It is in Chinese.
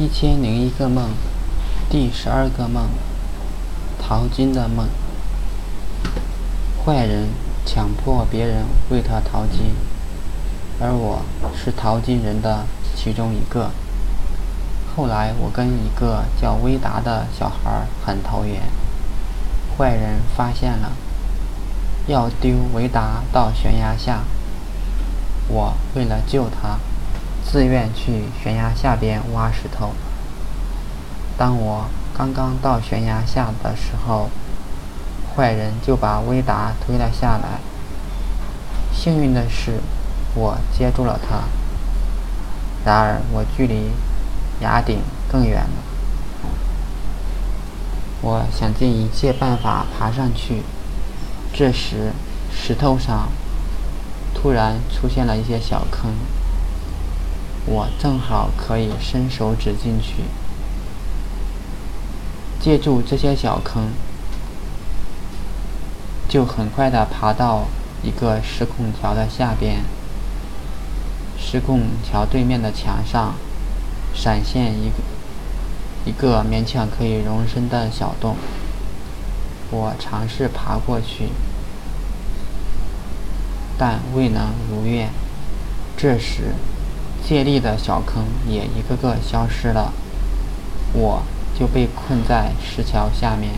一千零一个梦，第十二个梦，淘金的梦。坏人强迫别人为他淘金，而我是淘金人的其中一个。后来我跟一个叫威达的小孩很投缘，坏人发现了，要丢维达到悬崖下。我为了救他。自愿去悬崖下边挖石头。当我刚刚到悬崖下的时候，坏人就把威达推了下来。幸运的是，我接住了他。然而，我距离崖顶更远了。我想尽一切办法爬上去。这时，石头上突然出现了一些小坑。我正好可以伸手指进去，借助这些小坑，就很快的爬到一个石拱桥的下边。石拱桥对面的墙上，闪现一个一个勉强可以容身的小洞。我尝试爬过去，但未能如愿。这时。借力的小坑也一个个消失了，我就被困在石桥下面。